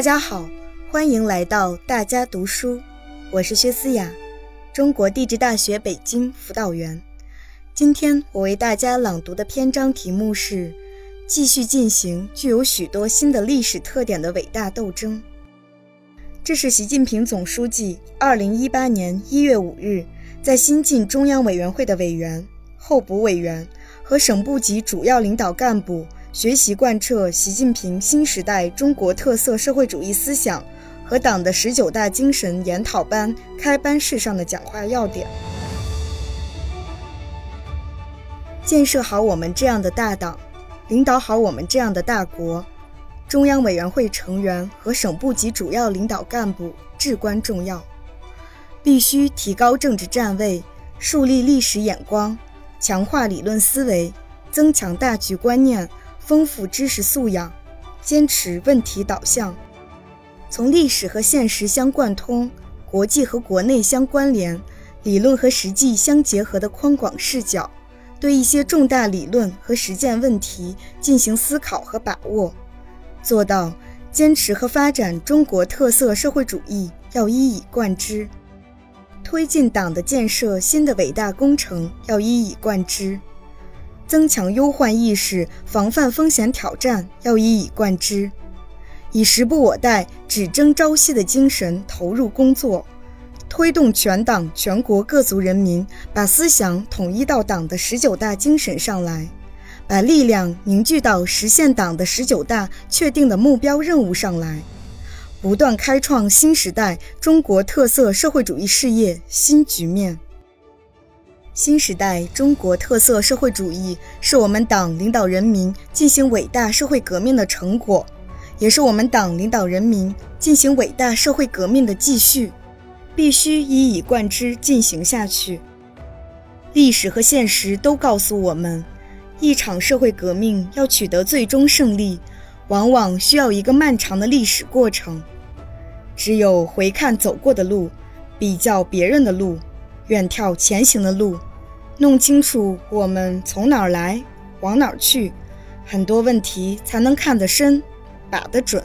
大家好，欢迎来到大家读书，我是薛思雅，中国地质大学北京辅导员。今天我为大家朗读的篇章题目是“继续进行具有许多新的历史特点的伟大斗争”。这是习近平总书记2018年1月5日在新晋中央委员会的委员、候补委员和省部级主要领导干部。学习贯彻习近平新时代中国特色社会主义思想和党的十九大精神研讨班开班式上的讲话要点，建设好我们这样的大党，领导好我们这样的大国，中央委员会成员和省部级主要领导干部至关重要。必须提高政治站位，树立历史眼光，强化理论思维，增强大局观念。丰富知识素养，坚持问题导向，从历史和现实相贯通、国际和国内相关联、理论和实际相结合的宽广视角，对一些重大理论和实践问题进行思考和把握，做到坚持和发展中国特色社会主义要一以贯之，推进党的建设新的伟大工程要一以贯之。增强忧患意识，防范风险挑战要一以贯之，以时不我待、只争朝夕的精神投入工作，推动全党全国各族人民把思想统一到党的十九大精神上来，把力量凝聚到实现党的十九大确定的目标任务上来，不断开创新时代中国特色社会主义事业新局面。新时代中国特色社会主义是我们党领导人民进行伟大社会革命的成果，也是我们党领导人民进行伟大社会革命的继续，必须一以贯之进行下去。历史和现实都告诉我们，一场社会革命要取得最终胜利，往往需要一个漫长的历史过程。只有回看走过的路，比较别人的路，远眺前行的路。弄清楚我们从哪儿来，往哪儿去，很多问题才能看得深，把得准。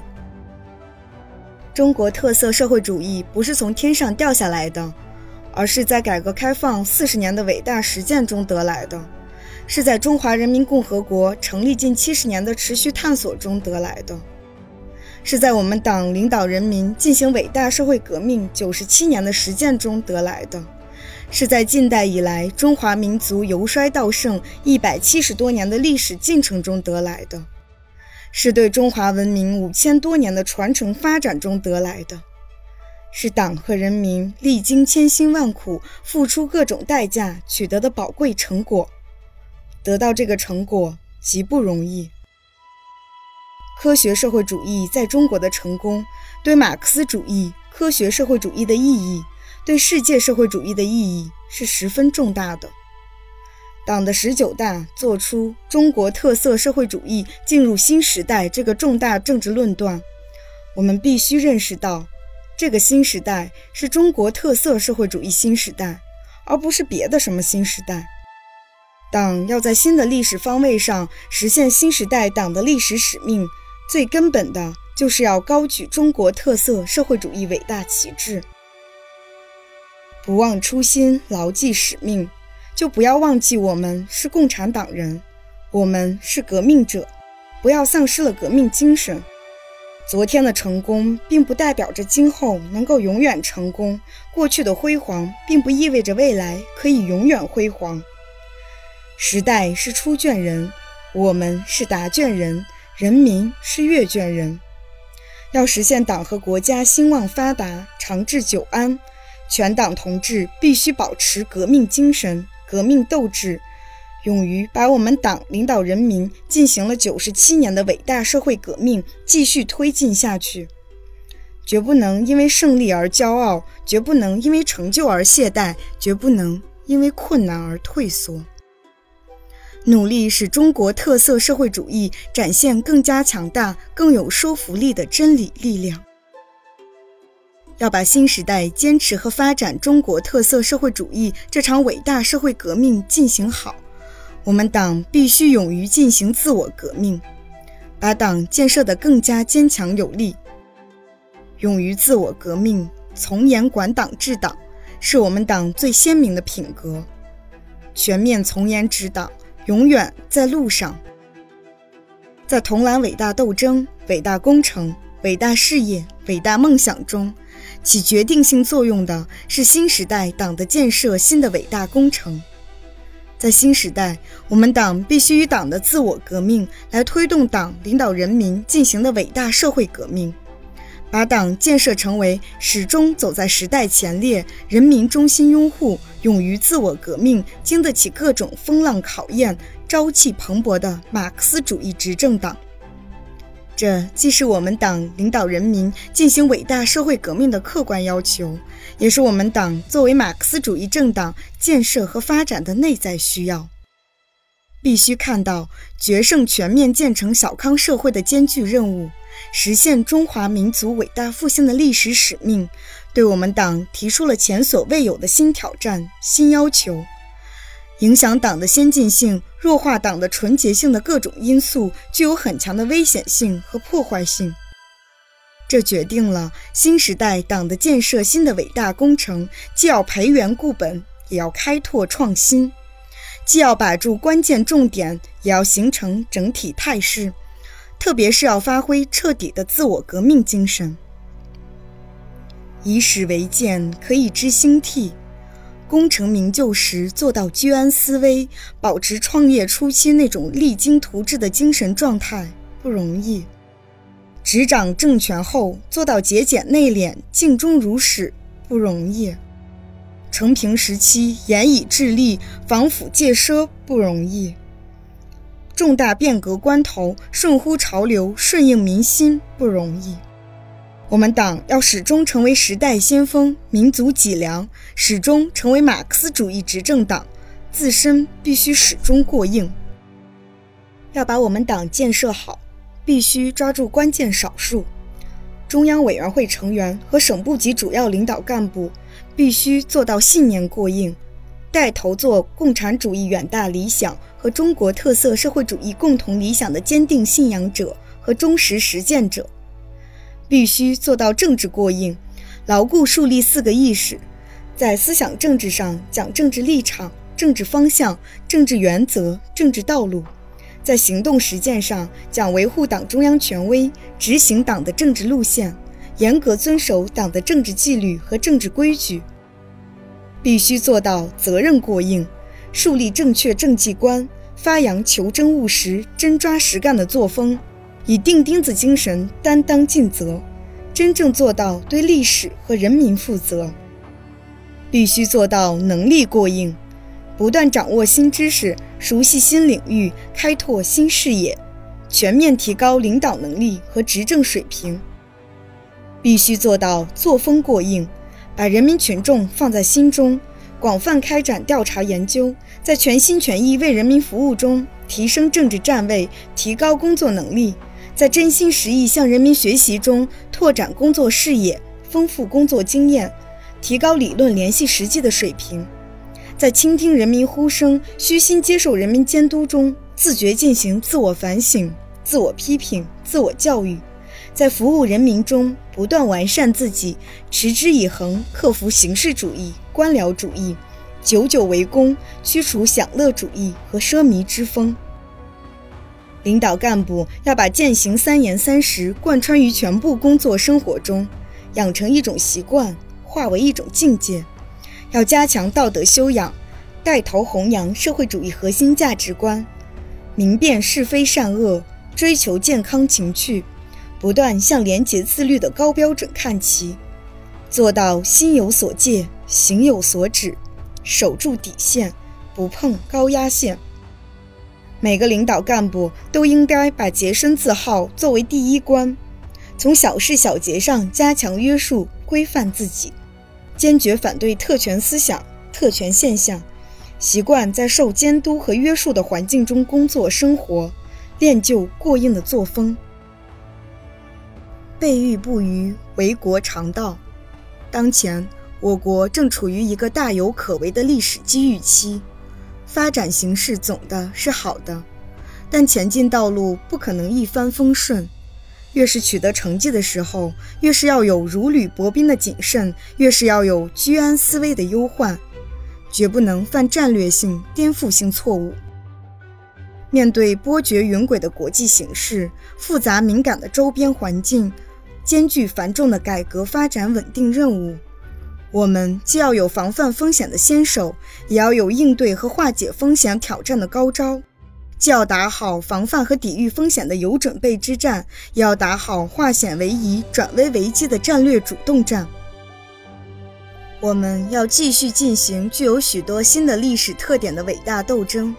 中国特色社会主义不是从天上掉下来的，而是在改革开放四十年的伟大实践中得来的，是在中华人民共和国成立近七十年的持续探索中得来的，是在我们党领导人民进行伟大社会革命九十七年的实践中得来的。是在近代以来中华民族由衰到盛一百七十多年的历史进程中得来的，是对中华文明五千多年的传承发展中得来的，是党和人民历经千辛万苦、付出各种代价取得的宝贵成果。得到这个成果极不容易。科学社会主义在中国的成功，对马克思主义科学社会主义的意义。对世界社会主义的意义是十分重大的。党的十九大作出中国特色社会主义进入新时代这个重大政治论断，我们必须认识到，这个新时代是中国特色社会主义新时代，而不是别的什么新时代。党要在新的历史方位上实现新时代党的历史使命，最根本的就是要高举中国特色社会主义伟大旗帜。不忘初心，牢记使命，就不要忘记我们是共产党人，我们是革命者，不要丧失了革命精神。昨天的成功并不代表着今后能够永远成功，过去的辉煌并不意味着未来可以永远辉煌。时代是出卷人，我们是答卷人，人民是阅卷人。要实现党和国家兴旺发达、长治久安。全党同志必须保持革命精神、革命斗志，勇于把我们党领导人民进行了九十七年的伟大社会革命继续推进下去。绝不能因为胜利而骄傲，绝不能因为成就而懈怠，绝不能因为困难而退缩。努力使中国特色社会主义展现更加强大、更有说服力的真理力量。要把新时代坚持和发展中国特色社会主义这场伟大社会革命进行好，我们党必须勇于进行自我革命，把党建设得更加坚强有力。勇于自我革命，从严管党治党，是我们党最鲜明的品格。全面从严治党，永远在路上。在同揽伟大斗争、伟大工程、伟大事业、伟大梦想中，起决定性作用的是新时代党的建设新的伟大工程。在新时代，我们党必须以党的自我革命来推动党领导人民进行的伟大社会革命，把党建设成为始终走在时代前列、人民衷心拥护、勇于自我革命、经得起各种风浪考验。朝气蓬勃的马克思主义执政党，这既是我们党领导人民进行伟大社会革命的客观要求，也是我们党作为马克思主义政党建设和发展的内在需要。必须看到决胜全面建成小康社会的艰巨任务，实现中华民族伟大复兴的历史使命，对我们党提出了前所未有的新挑战、新要求。影响党的先进性、弱化党的纯洁性的各种因素，具有很强的危险性和破坏性。这决定了新时代党的建设新的伟大工程，既要培元固本，也要开拓创新；既要把住关键重点，也要形成整体态势。特别是要发挥彻底的自我革命精神。以史为鉴，可以知兴替。功成名就时做到居安思危，保持创业初期那种励精图治的精神状态不容易；执掌政权后做到节俭内敛、尽忠如始不容易；成平时期严以治吏、防腐戒奢不容易；重大变革关头顺乎潮流、顺应民心不容易。我们党要始终成为时代先锋、民族脊梁，始终成为马克思主义执政党，自身必须始终过硬。要把我们党建设好，必须抓住关键少数。中央委员会成员和省部级主要领导干部必须做到信念过硬，带头做共产主义远大理想和中国特色社会主义共同理想的坚定信仰者和忠实实践者。必须做到政治过硬，牢固树立四个意识，在思想政治上讲政治立场、政治方向、政治原则、政治道路；在行动实践上讲维护党中央权威、执行党的政治路线，严格遵守党的政治纪律和政治规矩。必须做到责任过硬，树立正确政绩观，发扬求真务实、真抓实干的作风。以钉钉子精神担当尽责，真正做到对历史和人民负责。必须做到能力过硬，不断掌握新知识，熟悉新领域，开拓新视野，全面提高领导能力和执政水平。必须做到作风过硬，把人民群众放在心中，广泛开展调查研究，在全心全意为人民服务中提升政治站位，提高工作能力。在真心实意向人民学习中拓展工作视野，丰富工作经验，提高理论联系实际的水平；在倾听人民呼声、虚心接受人民监督中，自觉进行自我反省、自我批评、自我教育；在服务人民中不断完善自己，持之以恒克服形式主义、官僚主义，久久为功，驱除享乐主义和奢靡之风。领导干部要把践行三严三实贯穿于全部工作生活中，养成一种习惯，化为一种境界。要加强道德修养，带头弘扬社会主义核心价值观，明辨是非善恶，追求健康情趣，不断向廉洁自律的高标准看齐，做到心有所戒，行有所止，守住底线，不碰高压线。每个领导干部都应该把洁身自好作为第一关，从小事小节上加强约束规范自己，坚决反对特权思想、特权现象，习惯在受监督和约束的环境中工作生活，练就过硬的作风。备御不虞，为国常道。当前，我国正处于一个大有可为的历史机遇期。发展形势总的是好的，但前进道路不可能一帆风顺。越是取得成绩的时候，越是要有如履薄冰的谨慎，越是要有居安思危的忧患，绝不能犯战略性、颠覆性错误。面对波谲云诡的国际形势、复杂敏感的周边环境、艰巨繁重的改革发展稳定任务，我们既要有防范风险的先手，也要有应对和化解风险挑战的高招；既要打好防范和抵御风险的有准备之战，也要打好化险为夷、转危为机的战略主动战。我们要继续进行具有许多新的历史特点的伟大斗争。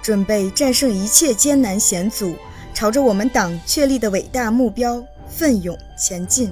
准备战胜一切艰难险阻，朝着我们党确立的伟大目标奋勇前进。